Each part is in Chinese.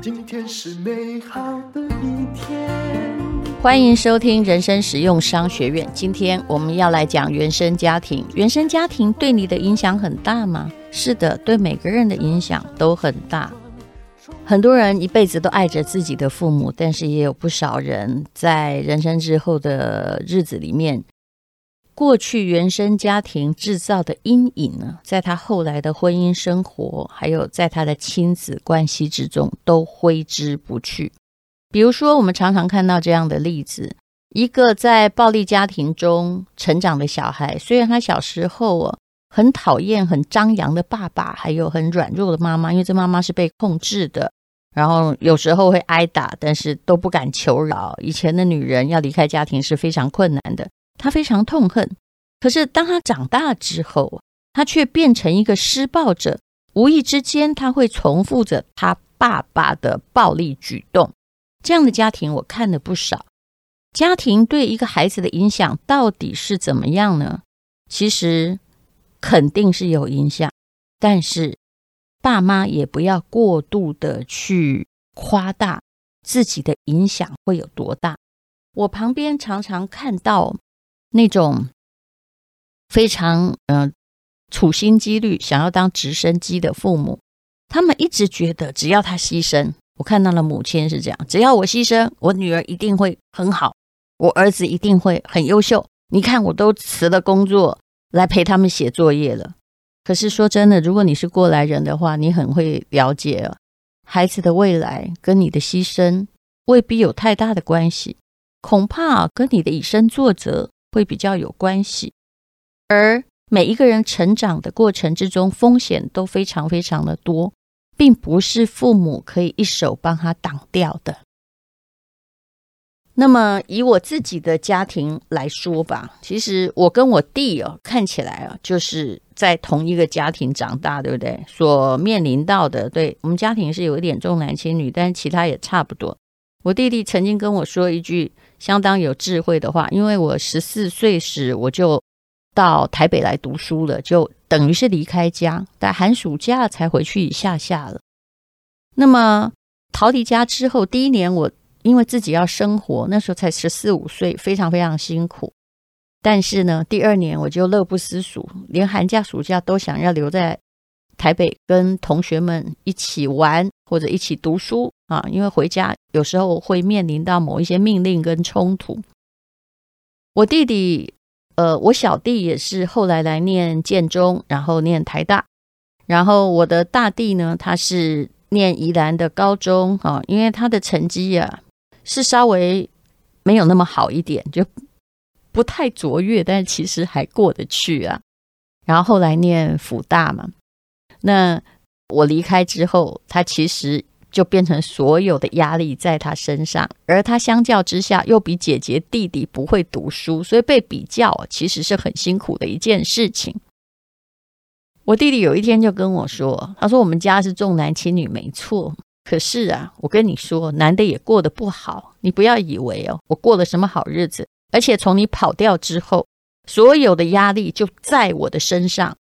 今天是美好的一天。欢迎收听人生实用商学院。今天我们要来讲原生家庭。原生家庭对你的影响很大吗？是的，对每个人的影响都很大。很多人一辈子都爱着自己的父母，但是也有不少人在人生之后的日子里面，过去原生家庭制造的阴影呢，在他后来的婚姻生活，还有在他的亲子关系之中，都挥之不去。比如说，我们常常看到这样的例子：一个在暴力家庭中成长的小孩，虽然他小时候哦。很讨厌很张扬的爸爸，还有很软弱的妈妈，因为这妈妈是被控制的，然后有时候会挨打，但是都不敢求饶。以前的女人要离开家庭是非常困难的，他非常痛恨。可是当他长大之后，他却变成一个施暴者，无意之间他会重复着他爸爸的暴力举动。这样的家庭我看了不少。家庭对一个孩子的影响到底是怎么样呢？其实。肯定是有影响，但是爸妈也不要过度的去夸大自己的影响会有多大。我旁边常常看到那种非常嗯、呃、处心积虑想要当直升机的父母，他们一直觉得只要他牺牲，我看到了母亲是这样，只要我牺牲，我女儿一定会很好，我儿子一定会很优秀。你看，我都辞了工作。来陪他们写作业了。可是说真的，如果你是过来人的话，你很会了解啊，孩子的未来跟你的牺牲未必有太大的关系，恐怕跟你的以身作则会比较有关系。而每一个人成长的过程之中，风险都非常非常的多，并不是父母可以一手帮他挡掉的。那么以我自己的家庭来说吧，其实我跟我弟哦，看起来啊，就是在同一个家庭长大，对不对？所面临到的，对，我们家庭是有一点重男轻女，但是其他也差不多。我弟弟曾经跟我说一句相当有智慧的话，因为我十四岁时我就到台北来读书了，就等于是离开家，在寒暑假才回去一下下了。那么逃离家之后，第一年我。因为自己要生活，那时候才十四五岁，非常非常辛苦。但是呢，第二年我就乐不思蜀，连寒假暑假都想要留在台北，跟同学们一起玩或者一起读书啊。因为回家有时候会面临到某一些命令跟冲突。我弟弟，呃，我小弟也是后来来念建中，然后念台大，然后我的大弟呢，他是念宜兰的高中啊，因为他的成绩呀。是稍微没有那么好一点，就不太卓越，但其实还过得去啊。然后后来念辅大嘛，那我离开之后，他其实就变成所有的压力在他身上，而他相较之下又比姐姐弟弟不会读书，所以被比较其实是很辛苦的一件事情。我弟弟有一天就跟我说：“他说我们家是重男轻女，没错。”可是啊，我跟你说，男的也过得不好。你不要以为哦，我过了什么好日子。而且从你跑掉之后，所有的压力就在我的身上。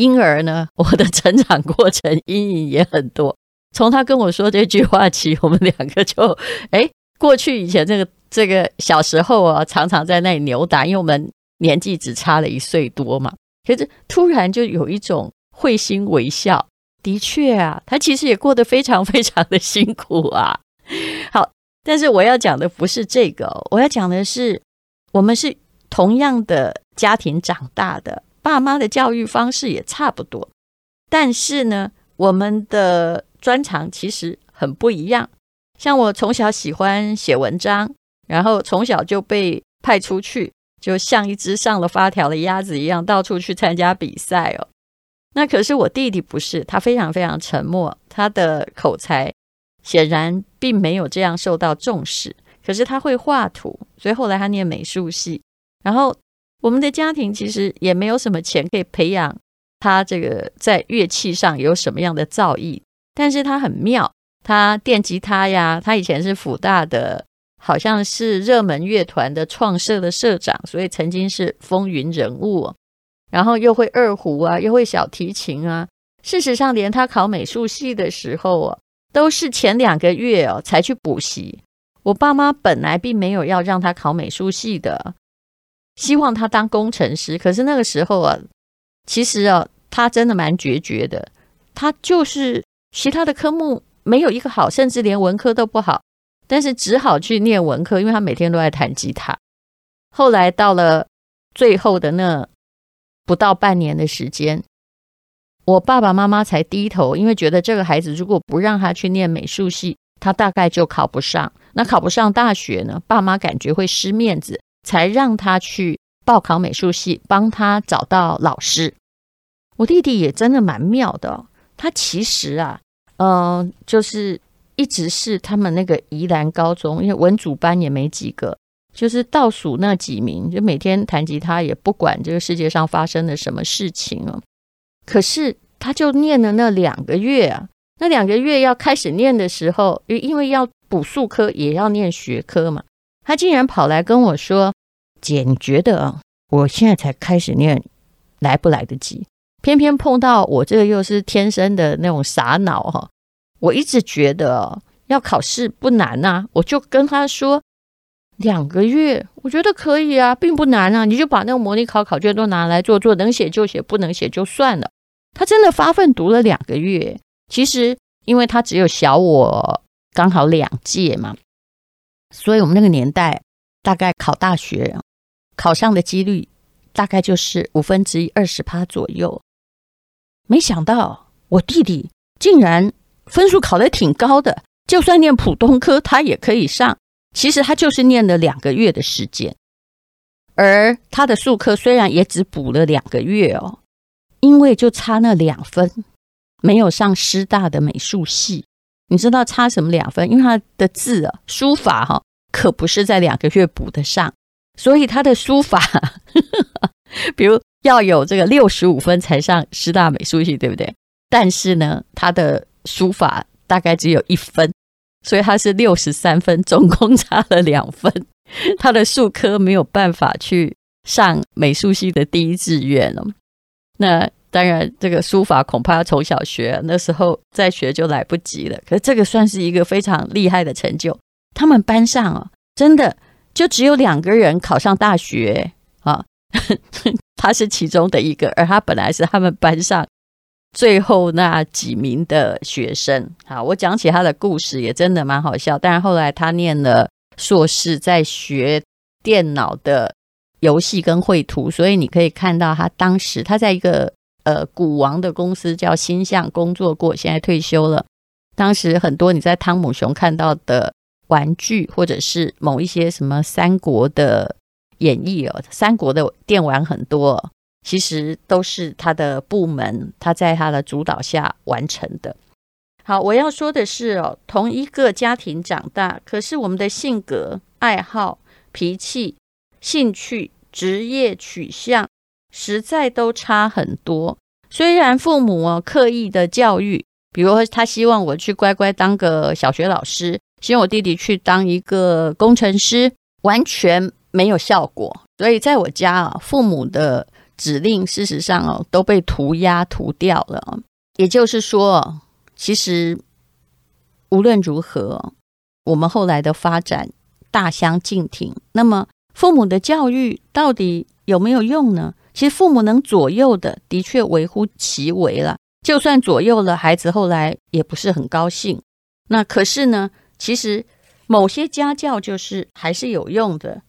因而呢，我的成长过程阴影也很多。从他跟我说这句话起，我们两个就哎，过去以前这个这个小时候啊，常常在那里扭打，因为我们年纪只差了一岁多嘛。可是突然就有一种会心微笑。的确啊，他其实也过得非常非常的辛苦啊。好，但是我要讲的不是这个，我要讲的是，我们是同样的家庭长大的，爸妈的教育方式也差不多，但是呢，我们的专长其实很不一样。像我从小喜欢写文章，然后从小就被派出去，就像一只上了发条的鸭子一样，到处去参加比赛哦。那可是我弟弟不是，他非常非常沉默，他的口才显然并没有这样受到重视。可是他会画图，所以后来他念美术系。然后我们的家庭其实也没有什么钱可以培养他这个在乐器上有什么样的造诣，但是他很妙，他电吉他呀，他以前是辅大的，好像是热门乐团的创社的社长，所以曾经是风云人物。然后又会二胡啊，又会小提琴啊。事实上，连他考美术系的时候啊，都是前两个月哦才去补习。我爸妈本来并没有要让他考美术系的，希望他当工程师。可是那个时候啊，其实啊，他真的蛮决绝的。他就是其他的科目没有一个好，甚至连文科都不好，但是只好去念文科，因为他每天都在弹吉他。后来到了最后的那不到半年的时间。我爸爸妈妈才低头，因为觉得这个孩子如果不让他去念美术系，他大概就考不上。那考不上大学呢？爸妈感觉会失面子，才让他去报考美术系，帮他找到老师。我弟弟也真的蛮妙的，他其实啊，嗯、就是一直是他们那个宜兰高中，因为文组班也没几个，就是倒数那几名，就每天弹吉他，也不管这个世界上发生了什么事情哦。可是，他就念了那两个月啊，那两个月要开始念的时候，因为要补数科，也要念学科嘛，他竟然跑来跟我说：“姐，你觉得啊，我现在才开始念，来不来得及？偏偏碰到我这个又是天生的那种傻脑哈，我一直觉得要考试不难呐，我就跟他说两个月，我觉得可以啊，并不难啊，你就把那个模拟考考卷都拿来做做，能写就写，不能写就算了。”他真的发奋读了两个月，其实因为他只有小我刚好两届嘛，所以我们那个年代大概考大学考上的几率大概就是五分之一二十趴左右。没想到我弟弟竟然分数考得挺高的，就算念普通科他也可以上。其实他就是念了两个月的时间，而他的术科虽然也只补了两个月哦。因为就差那两分，没有上师大的美术系。你知道差什么两分？因为他的字啊，书法哈、可不是在两个月补得上。所以他的书法，比如要有这个六十五分才上师大美术系，对不对？但是呢，他的书法大概只有一分，所以他是六十三分，总共差了两分。他的术科没有办法去上美术系的第一志愿了。那当然，这个书法恐怕要从小学，那时候再学就来不及了。可是这个算是一个非常厉害的成就。他们班上哦，真的就只有两个人考上大学啊，他是其中的一个，而他本来是他们班上最后那几名的学生。好，我讲起他的故事也真的蛮好笑。但是后来他念了硕士，在学电脑的。游戏跟绘图，所以你可以看到他当时他在一个呃股王的公司叫星象工作过，现在退休了。当时很多你在汤姆熊看到的玩具，或者是某一些什么三国的演绎哦，三国的电玩很多，其实都是他的部门，他在他的主导下完成的。好，我要说的是哦，同一个家庭长大，可是我们的性格、爱好、脾气。兴趣、职业取向实在都差很多。虽然父母哦刻意的教育，比如他希望我去乖乖当个小学老师，希望我弟弟去当一个工程师，完全没有效果。所以在我家啊，父母的指令事实上哦都被涂鸦涂掉了。也就是说，其实无论如何，我们后来的发展大相径庭。那么。父母的教育到底有没有用呢？其实父母能左右的，的确微乎其微了。就算左右了，孩子后来也不是很高兴。那可是呢，其实某些家教就是还是有用的，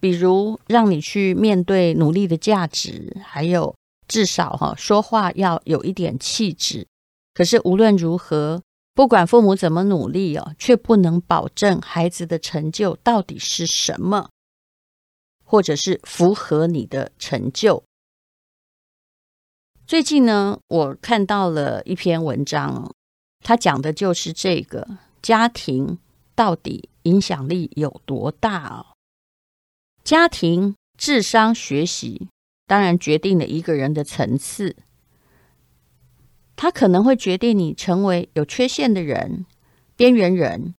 比如让你去面对努力的价值，还有至少哈说话要有一点气质。可是无论如何，不管父母怎么努力哦，却不能保证孩子的成就到底是什么。或者是符合你的成就。最近呢，我看到了一篇文章，它讲的就是这个家庭到底影响力有多大哦。家庭、智商、学习，当然决定了一个人的层次。他可能会决定你成为有缺陷的人、边缘人、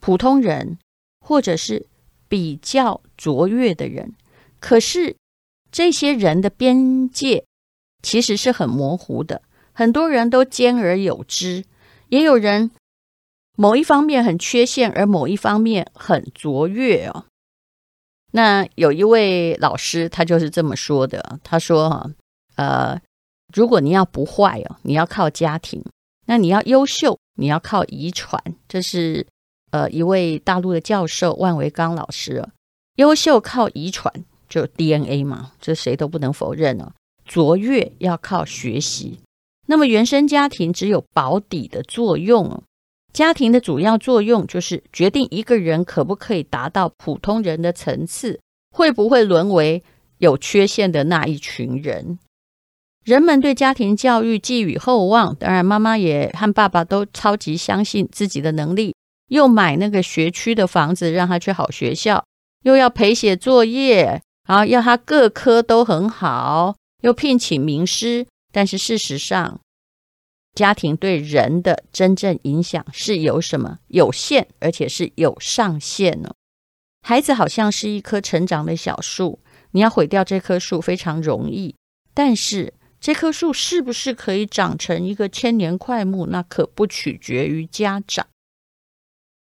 普通人，或者是。比较卓越的人，可是这些人的边界其实是很模糊的，很多人都兼而有之，也有人某一方面很缺陷，而某一方面很卓越哦。那有一位老师，他就是这么说的，他说：“哈，呃，如果你要不坏哦，你要靠家庭；那你要优秀，你要靠遗传。”这是呃一位大陆的教授万维刚老师，优秀靠遗传。就 DNA 嘛，这谁都不能否认哦。卓越要靠学习，那么原生家庭只有保底的作用。家庭的主要作用就是决定一个人可不可以达到普通人的层次，会不会沦为有缺陷的那一群人。人们对家庭教育寄予厚望，当然妈妈也和爸爸都超级相信自己的能力，又买那个学区的房子让他去好学校，又要陪写作业。然后，要他各科都很好，又聘请名师，但是事实上，家庭对人的真正影响是有什么？有限，而且是有上限哦。孩子好像是一棵成长的小树，你要毁掉这棵树非常容易，但是这棵树是不是可以长成一个千年快木，那可不取决于家长。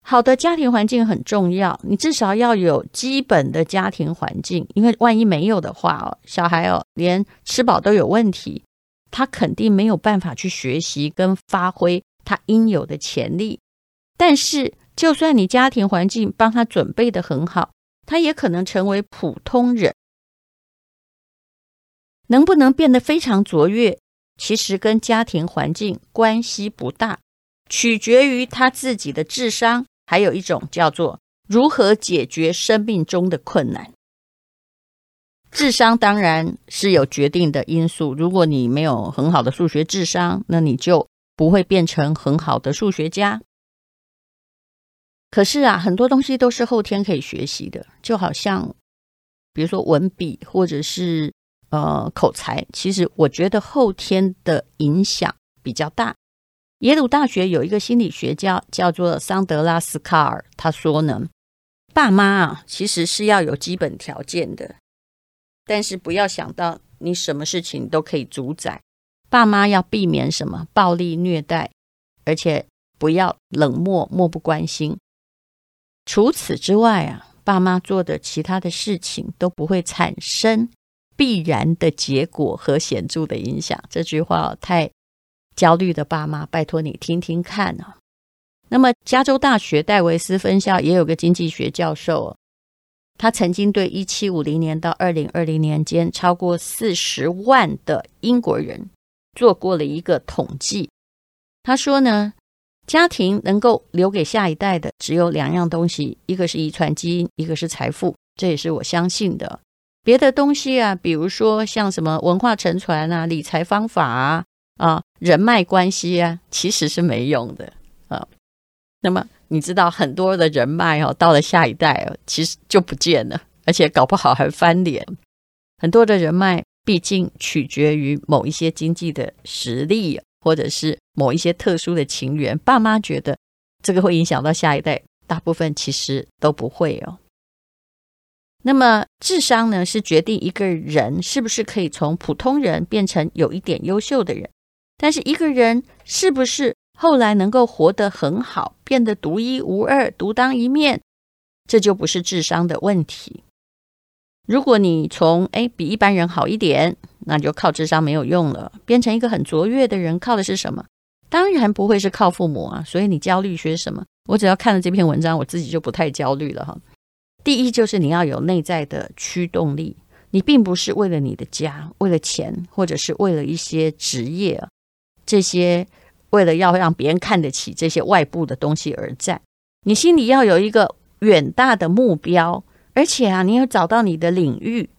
好的家庭环境很重要，你至少要有基本的家庭环境，因为万一没有的话哦，小孩哦连吃饱都有问题，他肯定没有办法去学习跟发挥他应有的潜力。但是，就算你家庭环境帮他准备得很好，他也可能成为普通人。能不能变得非常卓越，其实跟家庭环境关系不大，取决于他自己的智商。还有一种叫做如何解决生命中的困难。智商当然是有决定的因素。如果你没有很好的数学智商，那你就不会变成很好的数学家。可是啊，很多东西都是后天可以学习的，就好像比如说文笔或者是呃口才，其实我觉得后天的影响比较大。耶鲁大学有一个心理学家叫做桑德拉斯卡尔，他说呢，爸妈啊其实是要有基本条件的，但是不要想到你什么事情都可以主宰。爸妈要避免什么暴力虐待，而且不要冷漠漠不关心。除此之外啊，爸妈做的其他的事情都不会产生必然的结果和显著的影响。这句话太。焦虑的爸妈，拜托你听听看啊。那么，加州大学戴维斯分校也有个经济学教授，他曾经对一七五零年到二零二零年间超过四十万的英国人做过了一个统计。他说呢，家庭能够留给下一代的只有两样东西，一个是遗传基因，一个是财富。这也是我相信的。别的东西啊，比如说像什么文化沉传啊、理财方法啊。啊，人脉关系啊，其实是没用的啊。那么你知道很多的人脉哦，到了下一代哦，其实就不见了，而且搞不好还翻脸。很多的人脉毕竟取决于某一些经济的实力，或者是某一些特殊的情缘。爸妈觉得这个会影响到下一代，大部分其实都不会哦。那么智商呢，是决定一个人是不是可以从普通人变成有一点优秀的人。但是一个人是不是后来能够活得很好，变得独一无二、独当一面，这就不是智商的问题。如果你从哎比一般人好一点，那就靠智商没有用了。变成一个很卓越的人，靠的是什么？当然不会是靠父母啊。所以你焦虑些什么？我只要看了这篇文章，我自己就不太焦虑了哈。第一就是你要有内在的驱动力，你并不是为了你的家、为了钱，或者是为了一些职业。这些为了要让别人看得起这些外部的东西而战，你心里要有一个远大的目标，而且啊，你要找到你的领域，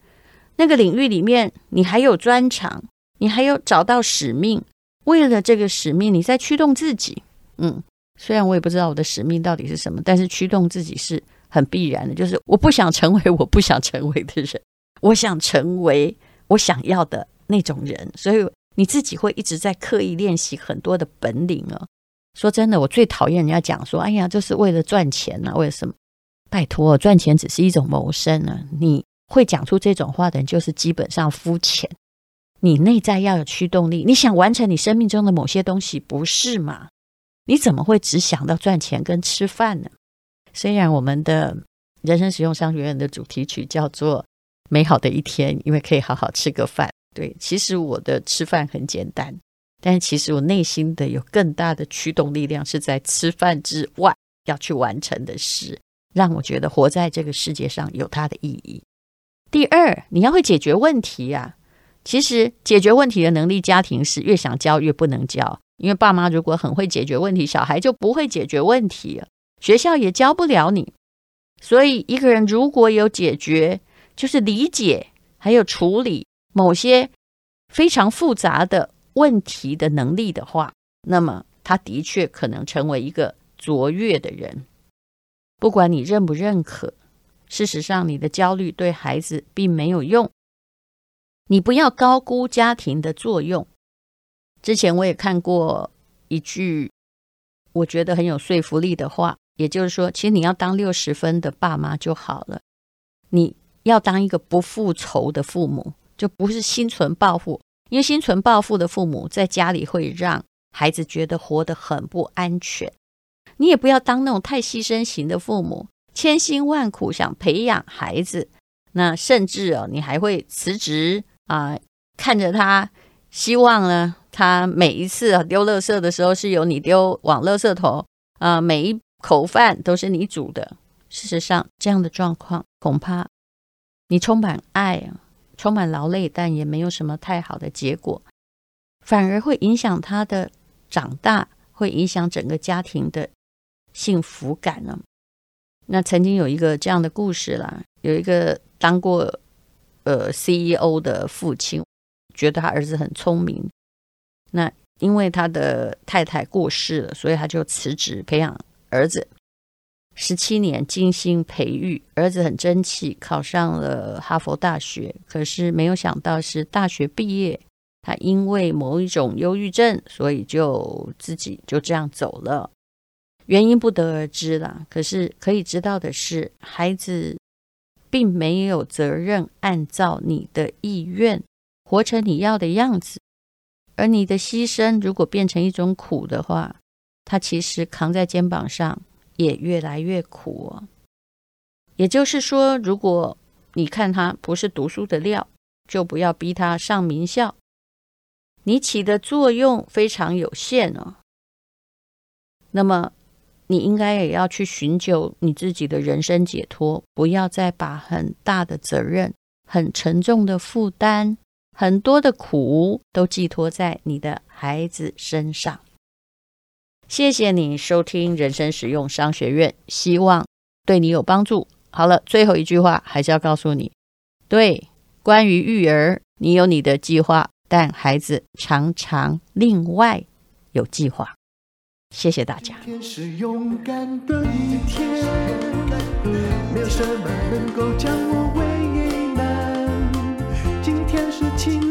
那个领域里面你还有专长，你还有找到使命，为了这个使命，你在驱动自己。嗯，虽然我也不知道我的使命到底是什么，但是驱动自己是很必然的，就是我不想成为我不想成为的人，我想成为我想要的那种人，所以。你自己会一直在刻意练习很多的本领啊！说真的，我最讨厌人家讲说：“哎呀，这是为了赚钱啊，为了什么？”拜托，赚钱只是一种谋生啊！你会讲出这种话的人，就是基本上肤浅。你内在要有驱动力，你想完成你生命中的某些东西，不是吗？你怎么会只想到赚钱跟吃饭呢？虽然我们的人生使用商学院的主题曲叫做“美好的一天”，因为可以好好吃个饭。对，其实我的吃饭很简单，但其实我内心的有更大的驱动力量是在吃饭之外要去完成的事，让我觉得活在这个世界上有它的意义。第二，你要会解决问题呀、啊。其实解决问题的能力，家庭是越想教越不能教，因为爸妈如果很会解决问题，小孩就不会解决问题，学校也教不了你。所以一个人如果有解决，就是理解还有处理某些非常复杂的问题的能力的话，那么他的确可能成为一个卓越的人。不管你认不认可，事实上你的焦虑对孩子并没有用。你不要高估家庭的作用。之前我也看过一句我觉得很有说服力的话，也就是说，其实你要当六十分的爸妈就好了。你要当一个不复仇的父母，就不是心存报复，因为心存报复的父母在家里会让孩子觉得活得很不安全。你也不要当那种太牺牲型的父母，千辛万苦想培养孩子，那甚至哦，你还会辞职。啊，看着他，希望呢，他每一次啊丢垃圾的时候是由你丢往垃圾桶啊，每一口饭都是你煮的。事实上，这样的状况恐怕你充满爱啊，充满劳累，但也没有什么太好的结果，反而会影响他的长大，会影响整个家庭的幸福感呢。那曾经有一个这样的故事啦，有一个当过。呃，CEO 的父亲觉得他儿子很聪明，那因为他的太太过世了，所以他就辞职培养儿子。十七年精心培育，儿子很争气，考上了哈佛大学。可是没有想到是大学毕业，他因为某一种忧郁症，所以就自己就这样走了。原因不得而知啦。可是可以知道的是，孩子。并没有责任按照你的意愿活成你要的样子，而你的牺牲如果变成一种苦的话，他其实扛在肩膀上也越来越苦哦。也就是说，如果你看他不是读书的料，就不要逼他上名校，你起的作用非常有限哦。那么。你应该也要去寻求你自己的人生解脱，不要再把很大的责任、很沉重的负担、很多的苦都寄托在你的孩子身上。谢谢你收听人生实用商学院，希望对你有帮助。好了，最后一句话还是要告诉你：对，关于育儿，你有你的计划，但孩子常常另外有计划。谢谢大家。今天是勇敢的一天，没有什么能够将我为难。今天是轻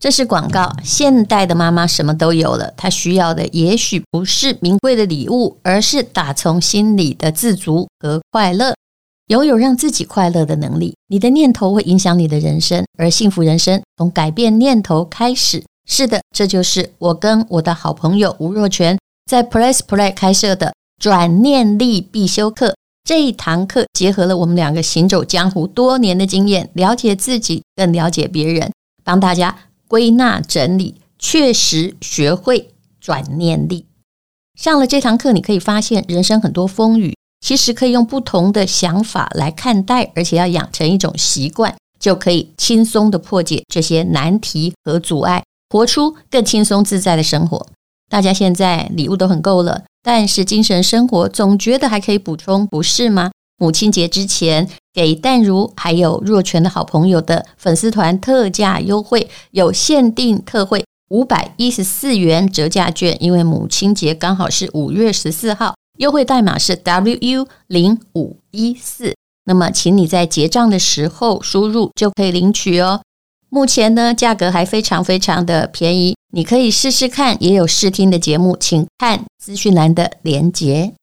这是广告。现代的妈妈什么都有了，她需要的也许不是名贵的礼物，而是打从心里的自足和快乐。拥有让自己快乐的能力，你的念头会影响你的人生，而幸福人生从改变念头开始。是的，这就是我跟我的好朋友吴若权在 Press Play 开设的转念力必修课。这一堂课结合了我们两个行走江湖多年的经验，了解自己，更了解别人，帮大家归纳整理，确实学会转念力。上了这堂课，你可以发现人生很多风雨。其实可以用不同的想法来看待，而且要养成一种习惯，就可以轻松地破解这些难题和阻碍，活出更轻松自在的生活。大家现在礼物都很够了，但是精神生活总觉得还可以补充，不是吗？母亲节之前，给淡如还有若泉的好朋友的粉丝团特价优惠，有限定特惠五百一十四元折价券，因为母亲节刚好是五月十四号，优惠代码是 WU 零五一四。那么，请你在结账的时候输入就可以领取哦。目前呢，价格还非常非常的便宜，你可以试试看。也有试听的节目，请看资讯栏的连结。